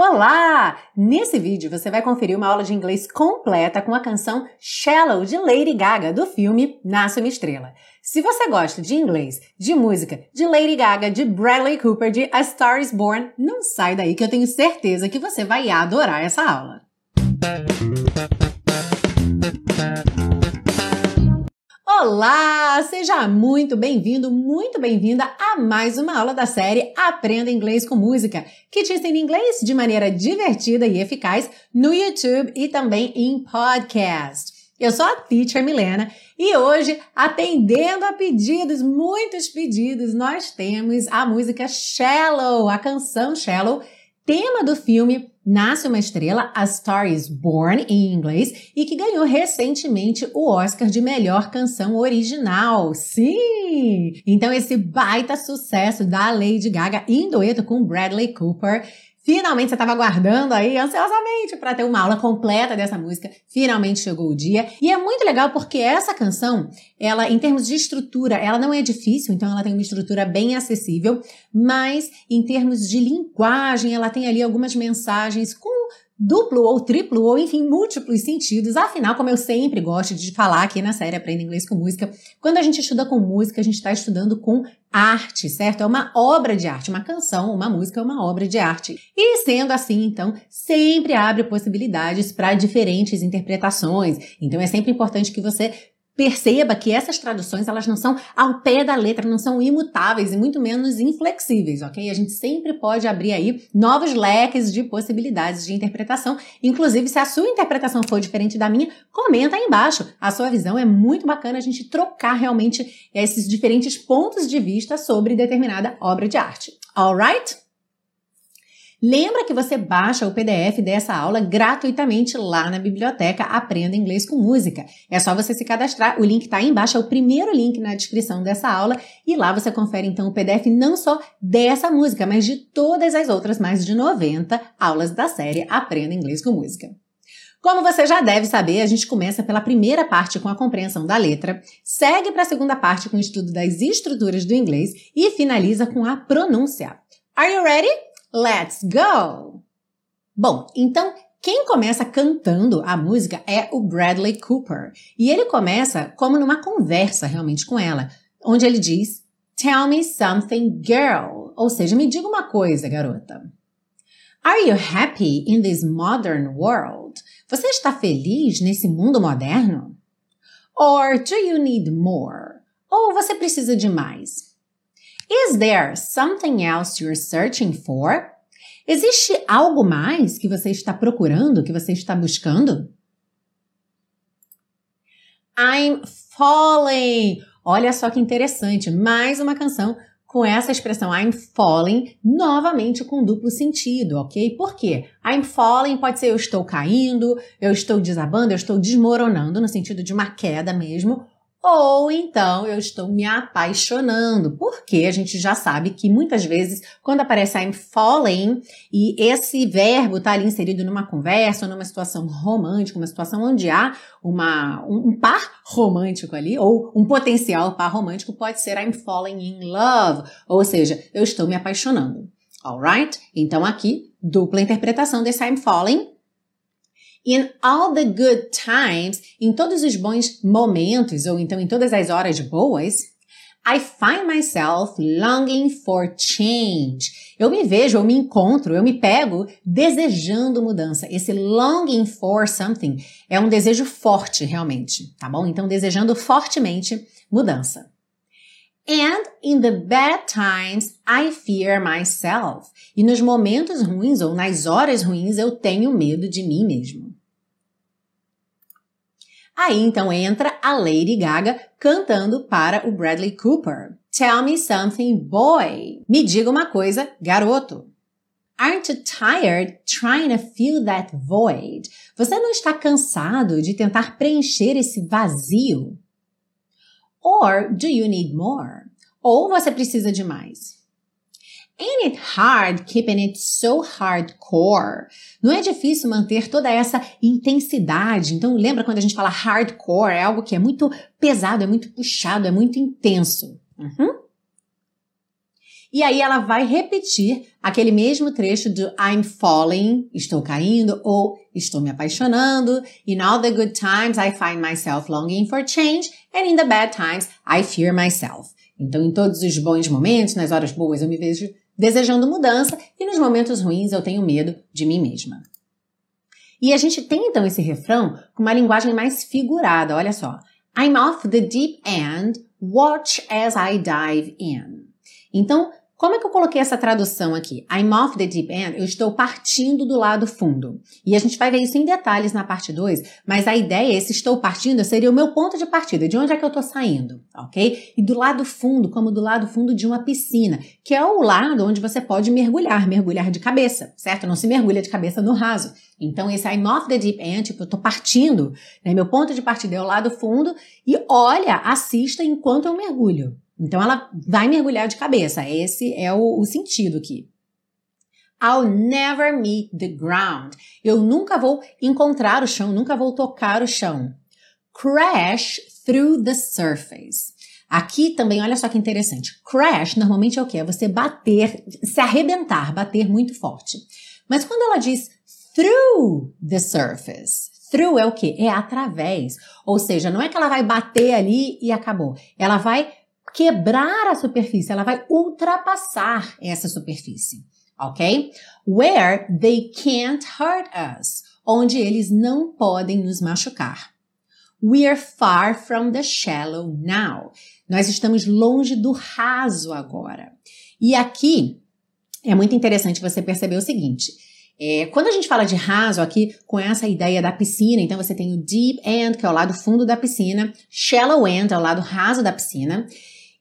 Olá! Nesse vídeo você vai conferir uma aula de inglês completa com a canção Shallow de Lady Gaga do filme Nasce uma Estrela. Se você gosta de inglês, de música, de Lady Gaga, de Bradley Cooper, de A Star is Born, não sai daí que eu tenho certeza que você vai adorar essa aula. Olá! Seja muito bem-vindo, muito bem-vinda a mais uma aula da série Aprenda Inglês com Música, que te ensina inglês de maneira divertida e eficaz no YouTube e também em podcast. Eu sou a Teacher Milena e hoje, atendendo a pedidos, muitos pedidos, nós temos a música Shallow, a canção Shallow, tema do filme Nasce uma Estrela, A Star is Born em inglês, e que ganhou recentemente o Oscar de melhor canção original. Sim! Então esse baita sucesso da Lady Gaga em dueto com Bradley Cooper Finalmente você estava aguardando aí ansiosamente para ter uma aula completa dessa música. Finalmente chegou o dia. E é muito legal porque essa canção, ela em termos de estrutura, ela não é difícil, então ela tem uma estrutura bem acessível, mas em termos de linguagem, ela tem ali algumas mensagens com duplo ou triplo ou enfim múltiplos sentidos. Afinal, como eu sempre gosto de falar aqui na série Aprenda Inglês com Música, quando a gente estuda com música, a gente está estudando com arte, certo? É uma obra de arte, uma canção, uma música é uma obra de arte. E sendo assim, então, sempre abre possibilidades para diferentes interpretações. Então é sempre importante que você Perceba que essas traduções elas não são ao pé da letra, não são imutáveis e muito menos inflexíveis, ok? A gente sempre pode abrir aí novos leques de possibilidades de interpretação. Inclusive, se a sua interpretação for diferente da minha, comenta aí embaixo. A sua visão é muito bacana a gente trocar realmente esses diferentes pontos de vista sobre determinada obra de arte. Alright? Lembra que você baixa o PDF dessa aula gratuitamente lá na biblioteca Aprenda Inglês com Música. É só você se cadastrar, o link está aí embaixo, é o primeiro link na descrição dessa aula e lá você confere então o PDF não só dessa música, mas de todas as outras mais de 90 aulas da série Aprenda Inglês com Música. Como você já deve saber, a gente começa pela primeira parte com a compreensão da letra, segue para a segunda parte com o estudo das estruturas do inglês e finaliza com a pronúncia. Are you ready? Let's go! Bom, então quem começa cantando a música é o Bradley Cooper. E ele começa como numa conversa realmente com ela, onde ele diz: Tell me something, girl. Ou seja, me diga uma coisa, garota. Are you happy in this modern world? Você está feliz nesse mundo moderno? Or do you need more? Ou você precisa de mais? Is there something else you're searching for? Existe algo mais que você está procurando, que você está buscando? I'm falling. Olha só que interessante, mais uma canção com essa expressão I'm falling, novamente com duplo sentido, ok? Por quê? I'm falling pode ser eu estou caindo, eu estou desabando, eu estou desmoronando, no sentido de uma queda mesmo, ou então eu estou me apaixonando, porque a gente já sabe que muitas vezes quando aparece I'm falling e esse verbo está ali inserido numa conversa, numa situação romântica, uma situação onde há uma, um, um par romântico ali, ou um potencial par romântico, pode ser I'm falling in love, ou seja, eu estou me apaixonando. Alright? Então aqui, dupla interpretação desse I'm falling In all the good times, em todos os bons momentos, ou então em todas as horas boas, I find myself longing for change. Eu me vejo, eu me encontro, eu me pego desejando mudança. Esse longing for something é um desejo forte, realmente, tá bom? Então, desejando fortemente mudança. And in the bad times, I fear myself. E nos momentos ruins ou nas horas ruins, eu tenho medo de mim mesmo. Aí então entra a Lady Gaga cantando para o Bradley Cooper. Tell me something, boy. Me diga uma coisa, garoto. Aren't you tired trying to fill that void? Você não está cansado de tentar preencher esse vazio? Or do you need more? Ou você precisa de mais? Ain't it hard keeping it so hardcore? Não é difícil manter toda essa intensidade. Então, lembra quando a gente fala hardcore? É algo que é muito pesado, é muito puxado, é muito intenso. Uhum. E aí ela vai repetir aquele mesmo trecho do I'm falling, estou caindo, ou estou me apaixonando. In all the good times I find myself longing for change, and in the bad times I fear myself. Então, em todos os bons momentos, nas horas boas, eu me vejo desejando mudança, e nos momentos ruins eu tenho medo de mim mesma. E a gente tem então esse refrão com uma linguagem mais figurada, olha só. I'm off the deep end, watch as I dive in. Então, como é que eu coloquei essa tradução aqui? I'm off the deep end, eu estou partindo do lado fundo. E a gente vai ver isso em detalhes na parte 2, mas a ideia, esse estou partindo, seria o meu ponto de partida, de onde é que eu estou saindo, ok? E do lado fundo, como do lado fundo de uma piscina, que é o lado onde você pode mergulhar, mergulhar de cabeça, certo? Não se mergulha de cabeça no raso. Então, esse I'm off the deep end, tipo, eu tô partindo, né? Meu ponto de partida é o lado fundo e olha, assista enquanto eu mergulho. Então ela vai mergulhar de cabeça. Esse é o, o sentido aqui. I'll never meet the ground. Eu nunca vou encontrar o chão, nunca vou tocar o chão. Crash through the surface. Aqui também, olha só que interessante. Crash normalmente é o que? É você bater, se arrebentar, bater muito forte. Mas quando ela diz through the surface, through é o que? É através. Ou seja, não é que ela vai bater ali e acabou. Ela vai quebrar a superfície, ela vai ultrapassar essa superfície, ok? Where they can't hurt us, onde eles não podem nos machucar. We are far from the shallow now. Nós estamos longe do raso agora. E aqui é muito interessante você perceber o seguinte. É, quando a gente fala de raso aqui, com essa ideia da piscina, então você tem o deep end, que é o lado fundo da piscina, shallow end é o lado raso da piscina,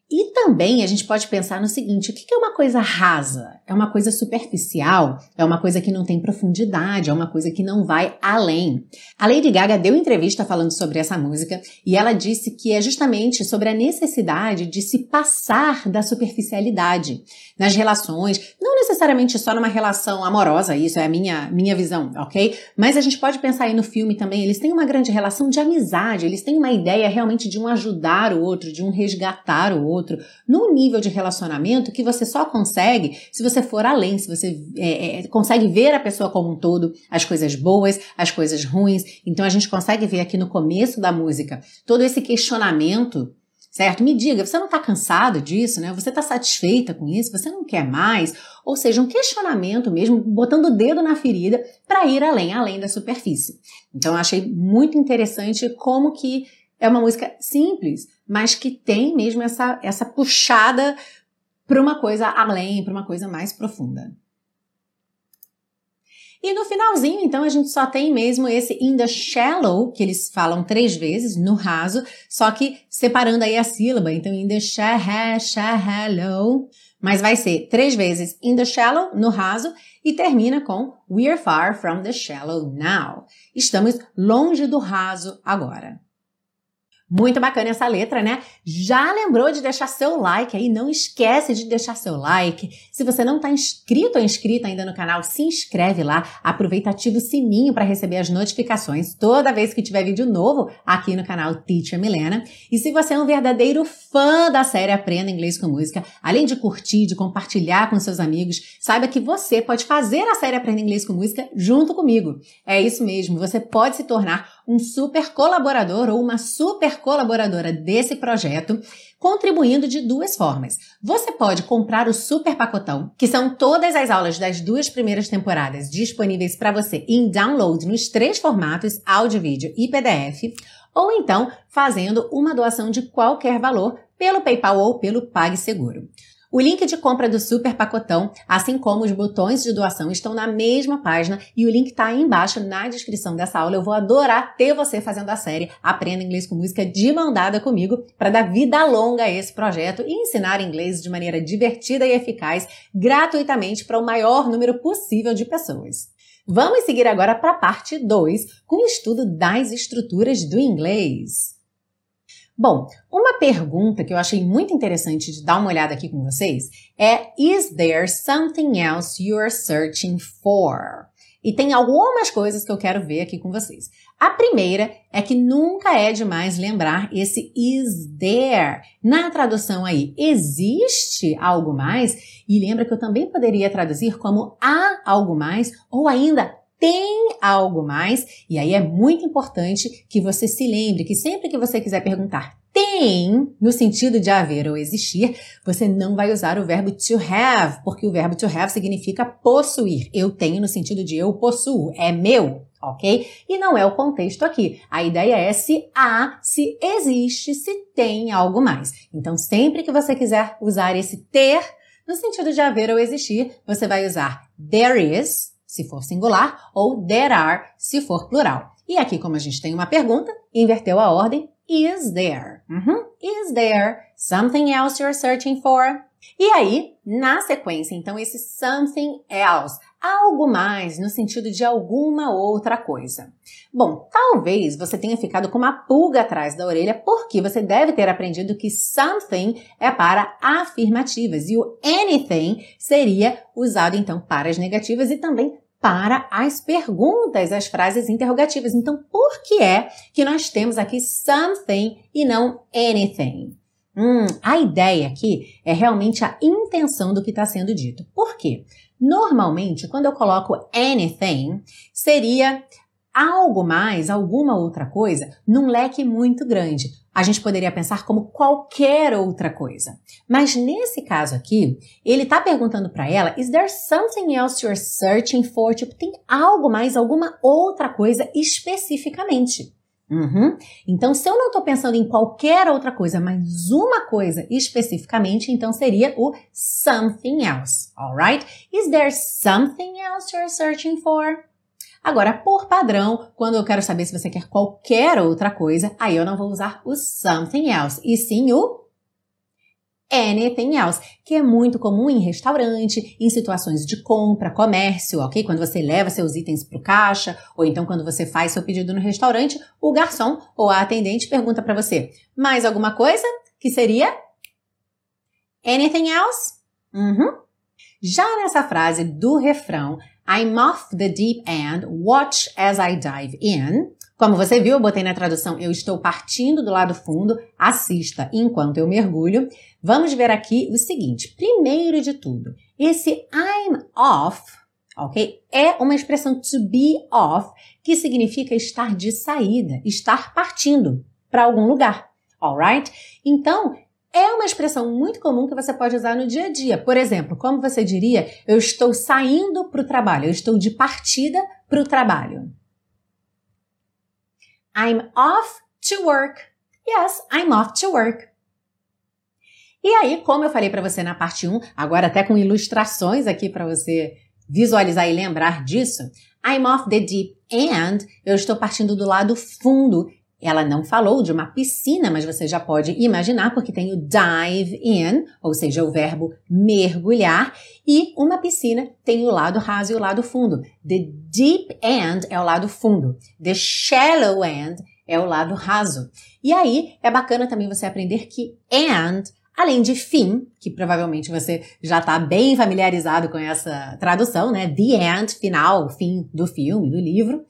e também a gente pode pensar no seguinte: o que é uma coisa rasa? É uma coisa superficial? É uma coisa que não tem profundidade? É uma coisa que não vai além? A Lady Gaga deu entrevista falando sobre essa música e ela disse que é justamente sobre a necessidade de se passar da superficialidade nas relações, não necessariamente só numa relação amorosa, isso é a minha, minha visão, ok? Mas a gente pode pensar aí no filme também, eles têm uma grande relação de amizade, eles têm uma ideia realmente de um ajudar o outro, de um resgatar o outro outro, num nível de relacionamento que você só consegue se você for além, se você é, é, consegue ver a pessoa como um todo, as coisas boas, as coisas ruins. Então a gente consegue ver aqui no começo da música todo esse questionamento certo? Me diga, você não está cansado disso, né? Você está satisfeita com isso? Você não quer mais? Ou seja, um questionamento mesmo, botando o dedo na ferida para ir além, além da superfície. Então, eu achei muito interessante como que é uma música simples, mas que tem mesmo essa, essa puxada para uma coisa além, para uma coisa mais profunda. E no finalzinho, então, a gente só tem mesmo esse in the shallow, que eles falam três vezes, no raso, só que separando aí a sílaba. Então, in the shallow, mas vai ser três vezes in the shallow, no raso, e termina com we're far from the shallow now. Estamos longe do raso agora. Muito bacana essa letra, né? Já lembrou de deixar seu like aí? Não esquece de deixar seu like. Se você não está inscrito ou inscrita ainda no canal, se inscreve lá. Aproveita ativa o sininho para receber as notificações toda vez que tiver vídeo novo aqui no canal Teacher Milena. E se você é um verdadeiro fã da série Aprenda Inglês com Música, além de curtir, de compartilhar com seus amigos, saiba que você pode fazer a série Aprenda Inglês com Música junto comigo. É isso mesmo, você pode se tornar um super colaborador ou uma super colaboradora desse projeto, contribuindo de duas formas. Você pode comprar o super pacotão, que são todas as aulas das duas primeiras temporadas disponíveis para você em download nos três formatos áudio, vídeo e PDF, ou então fazendo uma doação de qualquer valor pelo PayPal ou pelo PagSeguro. O link de compra do Super Pacotão, assim como os botões de doação, estão na mesma página e o link está aí embaixo na descrição dessa aula. Eu vou adorar ter você fazendo a série Aprenda Inglês com Música de mão dada comigo para dar vida longa a esse projeto e ensinar inglês de maneira divertida e eficaz, gratuitamente para o maior número possível de pessoas. Vamos seguir agora para a parte 2, com o estudo das estruturas do inglês. Bom, uma pergunta que eu achei muito interessante de dar uma olhada aqui com vocês é: Is there something else you're searching for? E tem algumas coisas que eu quero ver aqui com vocês. A primeira é que nunca é demais lembrar esse is there. Na tradução aí, existe algo mais? E lembra que eu também poderia traduzir como há algo mais ou ainda tem algo mais? E aí é muito importante que você se lembre que sempre que você quiser perguntar tem, no sentido de haver ou existir, você não vai usar o verbo to have, porque o verbo to have significa possuir. Eu tenho no sentido de eu possuo, é meu, ok? E não é o contexto aqui. A ideia é se há, se existe, se tem algo mais. Então, sempre que você quiser usar esse ter, no sentido de haver ou existir, você vai usar there is, se for singular, ou there are, se for plural. E aqui, como a gente tem uma pergunta, inverteu a ordem. Is there? Uhum. Is there something else you're searching for? E aí, na sequência, então, esse something else, algo mais no sentido de alguma outra coisa. Bom, talvez você tenha ficado com uma pulga atrás da orelha porque você deve ter aprendido que something é para afirmativas e o anything seria usado então para as negativas e também para as perguntas, as frases interrogativas. Então, por que é que nós temos aqui something e não anything? Hum, a ideia aqui é realmente a intenção do que está sendo dito. Por quê? Normalmente, quando eu coloco anything, seria algo mais, alguma outra coisa, num leque muito grande. A gente poderia pensar como qualquer outra coisa. Mas nesse caso aqui, ele está perguntando para ela: Is there something else you're searching for? Tipo, tem algo mais, alguma outra coisa especificamente. Uhum. Então, se eu não estou pensando em qualquer outra coisa, mas uma coisa especificamente, então seria o something else, alright? Is there something else you're searching for? Agora, por padrão, quando eu quero saber se você quer qualquer outra coisa, aí eu não vou usar o something else, e sim o anything else, que é muito comum em restaurante, em situações de compra, comércio, ok? Quando você leva seus itens para o caixa, ou então quando você faz seu pedido no restaurante, o garçom ou a atendente pergunta para você: mais alguma coisa? Que seria anything else? Uhum. Já nessa frase do refrão, I'm off the deep end, watch as I dive in. Como você viu, eu botei na tradução eu estou partindo do lado fundo, assista enquanto eu mergulho. Vamos ver aqui o seguinte: primeiro de tudo, esse I'm off, ok? É uma expressão to be off, que significa estar de saída, estar partindo para algum lugar, alright? Então, é uma expressão muito comum que você pode usar no dia a dia. Por exemplo, como você diria, eu estou saindo para o trabalho, eu estou de partida para o trabalho. I'm off to work. Yes, I'm off to work. E aí, como eu falei para você na parte 1, agora até com ilustrações aqui para você visualizar e lembrar disso, I'm off the deep end, eu estou partindo do lado fundo ela não falou de uma piscina, mas você já pode imaginar porque tem o dive in, ou seja, o verbo mergulhar, e uma piscina tem o lado raso e o lado fundo. The deep end é o lado fundo. The shallow end é o lado raso. E aí é bacana também você aprender que and Além de fim, que provavelmente você já está bem familiarizado com essa tradução, né? The end, final, fim do filme, do livro.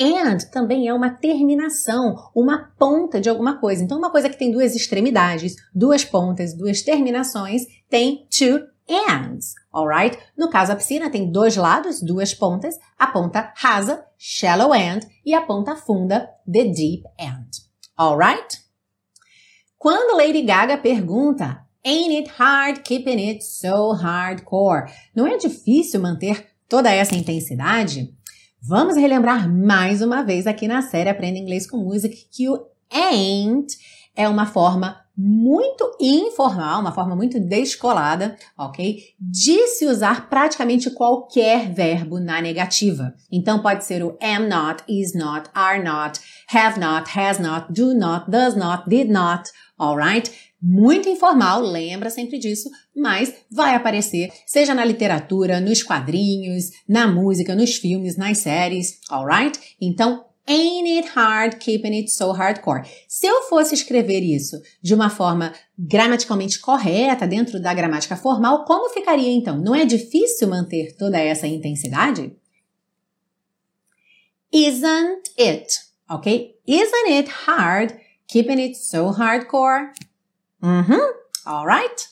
And também é uma terminação, uma ponta de alguma coisa. Então, uma coisa que tem duas extremidades, duas pontas, duas terminações, tem two ends, alright? No caso, a piscina tem dois lados, duas pontas, a ponta rasa, shallow end, e a ponta funda, the deep end, alright? Quando Lady Gaga pergunta, Ain't it hard keeping it so hardcore? Não é difícil manter toda essa intensidade? Vamos relembrar mais uma vez aqui na série Aprenda Inglês com Música que o ain't é uma forma muito informal, uma forma muito descolada, ok? De se usar praticamente qualquer verbo na negativa. Então pode ser o am not, is not, are not, have not, has not, do not, does not, did not, alright? Muito informal, lembra sempre disso, mas vai aparecer, seja na literatura, nos quadrinhos, na música, nos filmes, nas séries, alright? Então, Ain't it hard keeping it so hardcore? Se eu fosse escrever isso de uma forma gramaticalmente correta, dentro da gramática formal, como ficaria então? Não é difícil manter toda essa intensidade? Isn't it? Ok? Isn't it hard keeping it so hardcore? Uhum. Alright?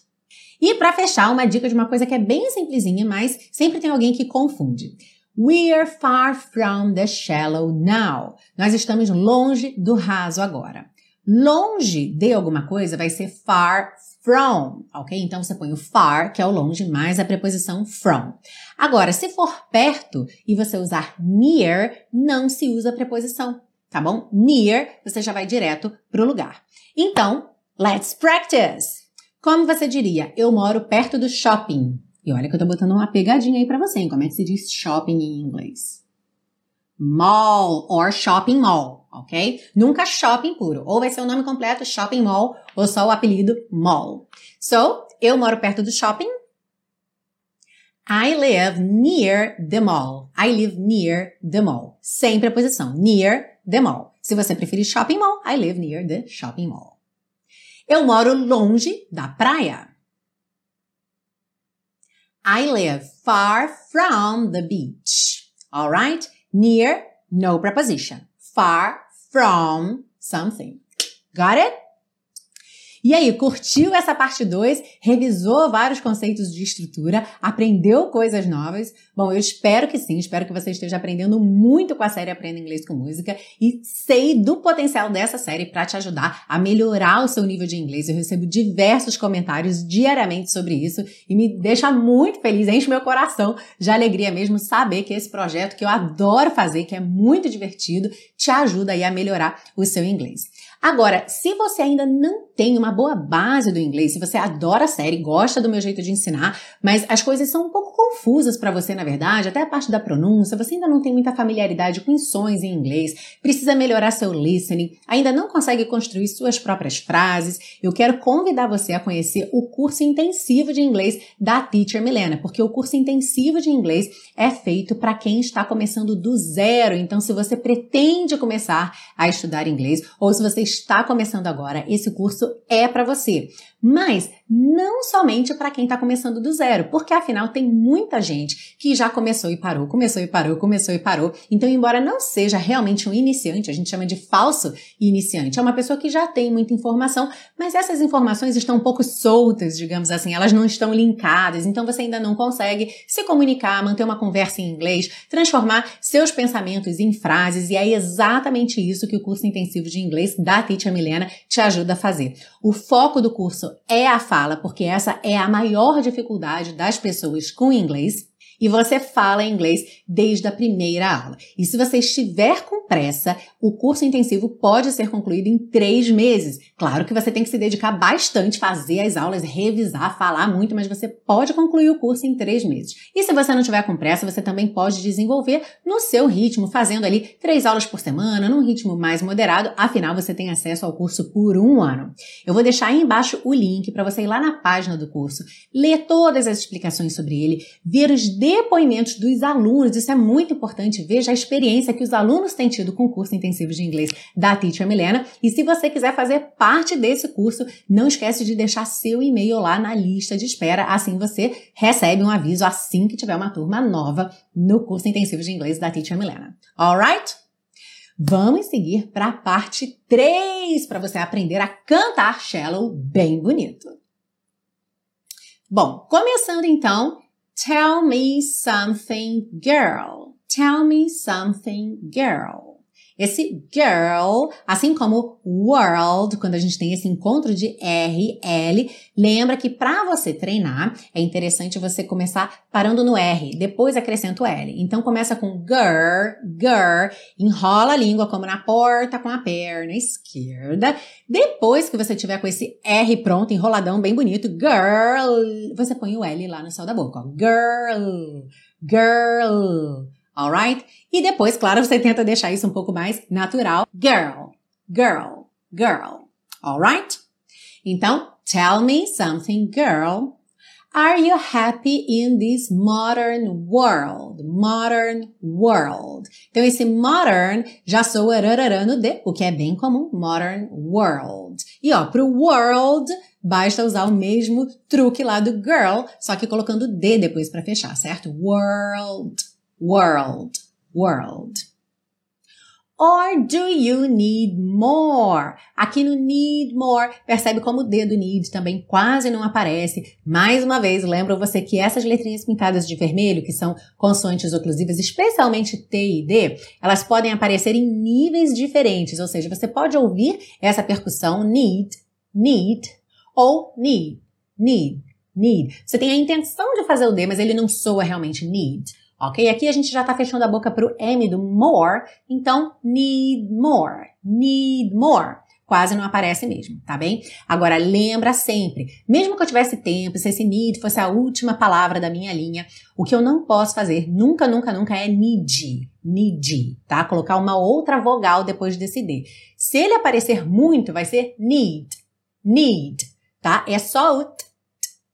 E para fechar, uma dica de uma coisa que é bem simplesinha, mas sempre tem alguém que confunde. We're far from the shallow now. Nós estamos longe do raso agora. Longe de alguma coisa vai ser far from, ok? Então você põe o far, que é o longe, mais a preposição from. Agora, se for perto e você usar near, não se usa a preposição, tá bom? Near, você já vai direto para o lugar. Então, let's practice! Como você diria? Eu moro perto do shopping. E olha que eu tô botando uma pegadinha aí para você, hein? Como é que se diz shopping em inglês? Mall or shopping mall, ok? Nunca shopping puro. Ou vai ser o nome completo shopping mall ou só o apelido mall. So, eu moro perto do shopping. I live near the mall. I live near the mall. Sem preposição. Near the mall. Se você preferir shopping mall, I live near the shopping mall. Eu moro longe da praia. I live far from the beach. Alright? Near, no preposition. Far from something. Got it? E aí, curtiu essa parte 2? Revisou vários conceitos de estrutura? Aprendeu coisas novas? Bom, eu espero que sim, espero que você esteja aprendendo muito com a série Aprenda Inglês com Música e sei do potencial dessa série para te ajudar a melhorar o seu nível de inglês. Eu recebo diversos comentários diariamente sobre isso e me deixa muito feliz, enche meu coração de alegria mesmo saber que esse projeto que eu adoro fazer, que é muito divertido, te ajuda aí a melhorar o seu inglês. Agora, se você ainda não tem uma boa base do inglês, se você adora a série, gosta do meu jeito de ensinar, mas as coisas são um pouco confusas para você, na verdade, até a parte da pronúncia, você ainda não tem muita familiaridade com sons em inglês, precisa melhorar seu listening, ainda não consegue construir suas próprias frases, eu quero convidar você a conhecer o curso intensivo de inglês da Teacher Milena, porque o curso intensivo de inglês é feito para quem está começando do zero. Então, se você pretende começar a estudar inglês ou se você está começando agora, esse curso é para você. Mas não somente para quem está começando do zero, porque afinal tem muita gente que já começou e parou, começou e parou, começou e parou. Então, embora não seja realmente um iniciante, a gente chama de falso iniciante, é uma pessoa que já tem muita informação, mas essas informações estão um pouco soltas, digamos assim, elas não estão linkadas, então você ainda não consegue se comunicar, manter uma conversa em inglês, transformar seus pensamentos em frases, e é exatamente isso que o curso intensivo de inglês da Teacher Milena te ajuda a fazer. O foco do curso é a fala, porque essa é a maior dificuldade das pessoas com inglês e você fala inglês desde a primeira aula. E se você estiver com pressa, o curso intensivo pode ser concluído em três meses. Claro que você tem que se dedicar bastante, fazer as aulas, revisar, falar muito, mas você pode concluir o curso em três meses. E se você não tiver com pressa, você também pode desenvolver no seu ritmo, fazendo ali três aulas por semana, num ritmo mais moderado. Afinal, você tem acesso ao curso por um ano. Eu vou deixar aí embaixo o link para você ir lá na página do curso, ler todas as explicações sobre ele, ver os depoimentos dos alunos, isso é muito importante, veja a experiência que os alunos têm tido com o curso intensivo de inglês da Teacher Milena. E se você quiser fazer parte desse curso, não esquece de deixar seu e-mail lá na lista de espera, assim você recebe um aviso assim que tiver uma turma nova no curso intensivo de inglês da Teacher Milena. Alright? Vamos seguir para a parte 3 para você aprender a cantar shallow bem bonito. Bom, começando então Tell me something, girl. Tell me something, girl. Esse girl, assim como world, quando a gente tem esse encontro de R, L, lembra que para você treinar é interessante você começar parando no R, depois acrescenta o L. Então começa com girl, girl, enrola a língua como na porta com a perna esquerda. Depois que você tiver com esse R pronto, enroladão bem bonito, girl, você põe o L lá no céu da boca, ó. Girl, girl alright? E depois, claro, você tenta deixar isso um pouco mais natural. Girl, girl, girl, alright? Então, tell me something, girl. Are you happy in this modern world? Modern world. Então, esse modern já soa rarará no D, o que é bem comum. Modern world. E ó, pro world, basta usar o mesmo truque lá do girl, só que colocando D depois para fechar, certo? World, world, world. Or do you need more? Aqui no need more, percebe como o dedo need também quase não aparece. Mais uma vez, lembro você que essas letrinhas pintadas de vermelho, que são consoantes oclusivas, especialmente T e D, elas podem aparecer em níveis diferentes, ou seja, você pode ouvir essa percussão need, need ou need, need, need. Você tem a intenção de fazer o D, mas ele não soa realmente need ok? Aqui a gente já está fechando a boca para o M do more, então need more, need more. Quase não aparece mesmo, tá bem? Agora lembra sempre, mesmo que eu tivesse tempo, se esse need fosse a última palavra da minha linha, o que eu não posso fazer nunca, nunca, nunca é need, need, tá? Colocar uma outra vogal depois desse D. Se ele aparecer muito, vai ser need, need, tá? É só o t, t,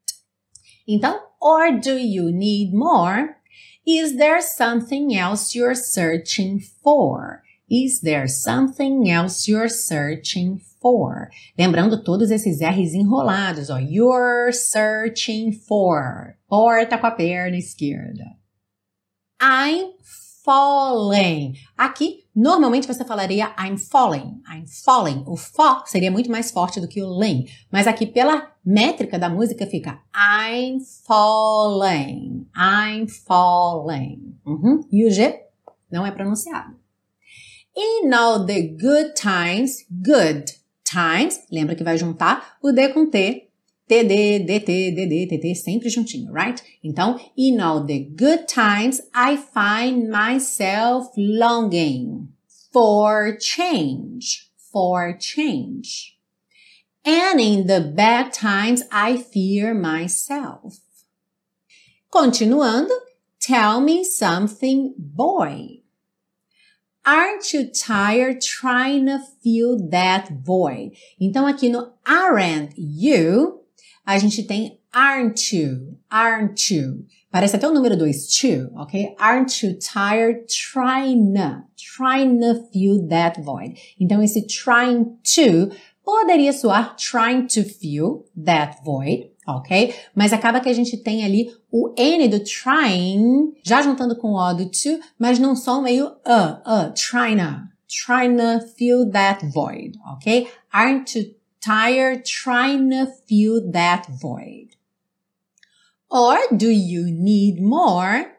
t. Então, or do you need more? Is there something else you're searching for? Is there something else you're searching for? Lembrando todos esses R's enrolados, ó. You're searching for. Porta com a perna esquerda. I'm falling. Aqui, normalmente você falaria I'm falling, I'm falling. O fó seria muito mais forte do que o len. Mas aqui, pela métrica da música, fica I'm falling, I'm falling. Uhum. E o G não é pronunciado. In all the good times, good times, lembra que vai juntar o D com T TD, DT, DD, TT, sempre juntinho, right? Então, in all the good times, I find myself longing for change, for change. And in the bad times, I fear myself. Continuando, tell me something, boy. Aren't you tired trying to fill that void? Então aqui no aren't you, a gente tem aren't you, aren't you. Parece até o número 2, two, ok? Aren't you tired trying to, trying to fill that void? Então esse trying to poderia soar trying to fill that void, ok? Mas acaba que a gente tem ali o N do trying, já juntando com o O do to, mas num som meio uh, uh, trying to fill that void, ok? Aren't you tired trying to fill that void? Or do you need more?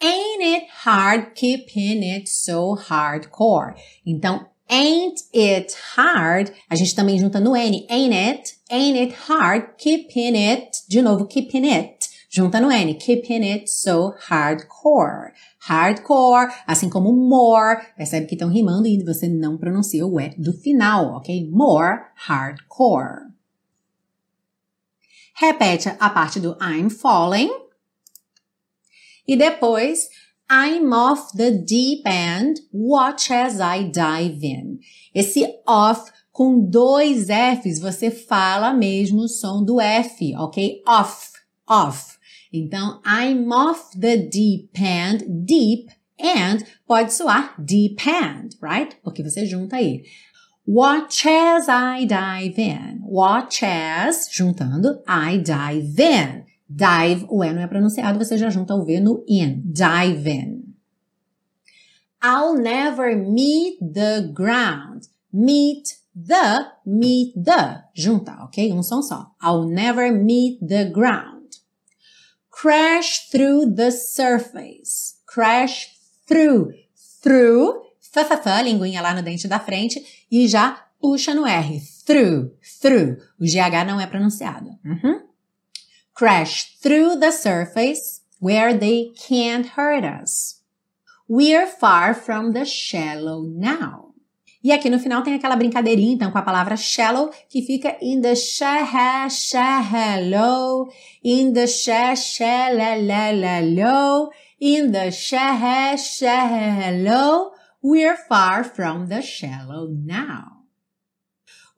Ain't it hard keeping it so hardcore? Então, ain't it hard? A gente também junta no N. Ain't it? Ain't it hard keeping it? De novo, keeping it. Junta no N. Keeping it so hardcore hardcore, assim como more, percebe que estão rimando e você não pronuncia o E do final, ok? More hardcore. Repete a parte do I'm falling. E depois, I'm off the deep end, watch as I dive in. Esse off com dois Fs, você fala mesmo o som do F, ok? Off, off. Então, I'm off the deep end, deep and pode soar deep end, right? Porque você junta aí. Watch as I dive in. Watch as, juntando, I dive in. Dive, o E não é pronunciado, você já junta o V no in. Dive in. I'll never meet the ground. Meet the, meet the. Junta, ok? Um som só. I'll never meet the ground. Crash through the surface. Crash through. Through. Fa, fa, fa, linguinha lá no dente da frente. E já puxa no R. Through. Through. O GH não é pronunciado. Uhum. Crash through the surface where they can't hurt us. We're far from the shallow now. E aqui no final tem aquela brincadeirinha, então, com a palavra shallow, que fica in the shallow, shallow, in the shallow, in the shallow, we're far from the shallow now.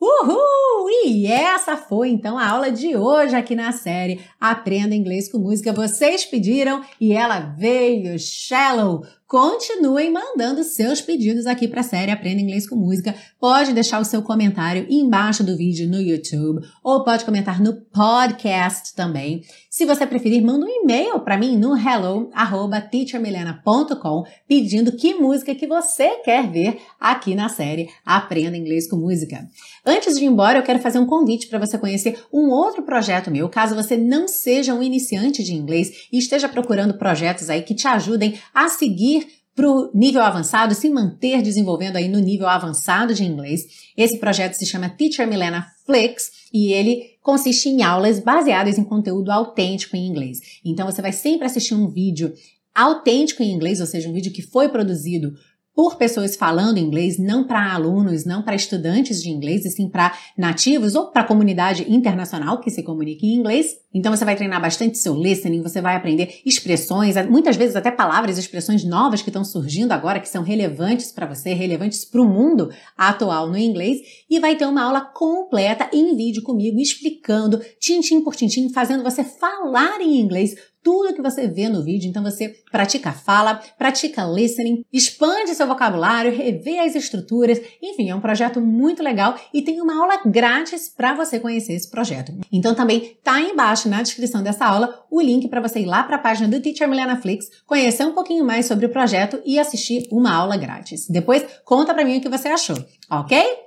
Uhul! E essa foi então a aula de hoje aqui na série Aprenda Inglês com Música. Vocês pediram e ela veio, Shallow. Continuem mandando seus pedidos aqui para a série Aprenda Inglês com Música. Pode deixar o seu comentário embaixo do vídeo no YouTube ou pode comentar no podcast também. Se você preferir, manda um e-mail para mim no hello@teachermilena.com pedindo que música que você quer ver aqui na série Aprenda Inglês com Música. Antes de ir embora, eu quero fazer um convite para você conhecer um outro projeto meu, caso você não seja um iniciante de inglês e esteja procurando projetos aí que te ajudem a seguir para o nível avançado, se manter desenvolvendo aí no nível avançado de inglês. Esse projeto se chama Teacher Milena Flix e ele consiste em aulas baseadas em conteúdo autêntico em inglês. Então você vai sempre assistir um vídeo autêntico em inglês, ou seja, um vídeo que foi produzido por pessoas falando inglês, não para alunos, não para estudantes de inglês, e sim para nativos ou para a comunidade internacional que se comunica em inglês. Então você vai treinar bastante seu listening, você vai aprender expressões, muitas vezes até palavras, expressões novas que estão surgindo agora, que são relevantes para você, relevantes para o mundo atual no inglês, e vai ter uma aula completa em vídeo comigo explicando, tintim por tintim, fazendo você falar em inglês tudo que você vê no vídeo. Então você pratica fala, pratica listening, expande seu vocabulário, revê as estruturas. Enfim, é um projeto muito legal e tem uma aula grátis para você conhecer esse projeto. Então também tá aí embaixo na descrição dessa aula o link para você ir lá para a página do Teacher Milena Flix, conhecer um pouquinho mais sobre o projeto e assistir uma aula grátis. Depois conta para mim o que você achou, ok?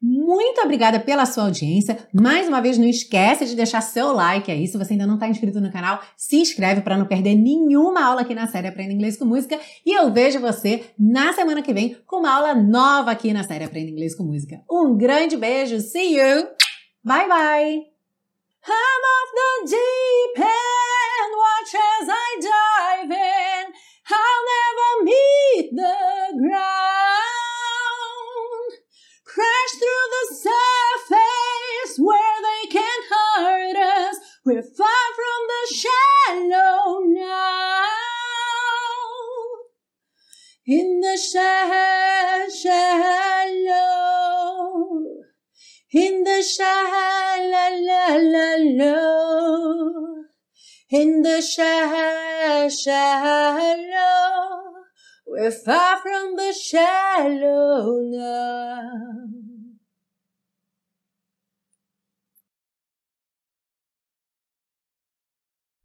Muito obrigada pela sua audiência. Mais uma vez, não esquece de deixar seu like aí. Se você ainda não está inscrito no canal, se inscreve para não perder nenhuma aula aqui na série Aprenda Inglês com Música. E eu vejo você na semana que vem com uma aula nova aqui na série Aprenda Inglês com Música. Um grande beijo. See you. Bye bye. I'm off the deep end, watch as I dive in. I'll never meet the ground. Crash through the surface where they can't hurt us. We're far from the shallow now. In the shallow, in the shallow, in the shallow. We're far from the shallow now.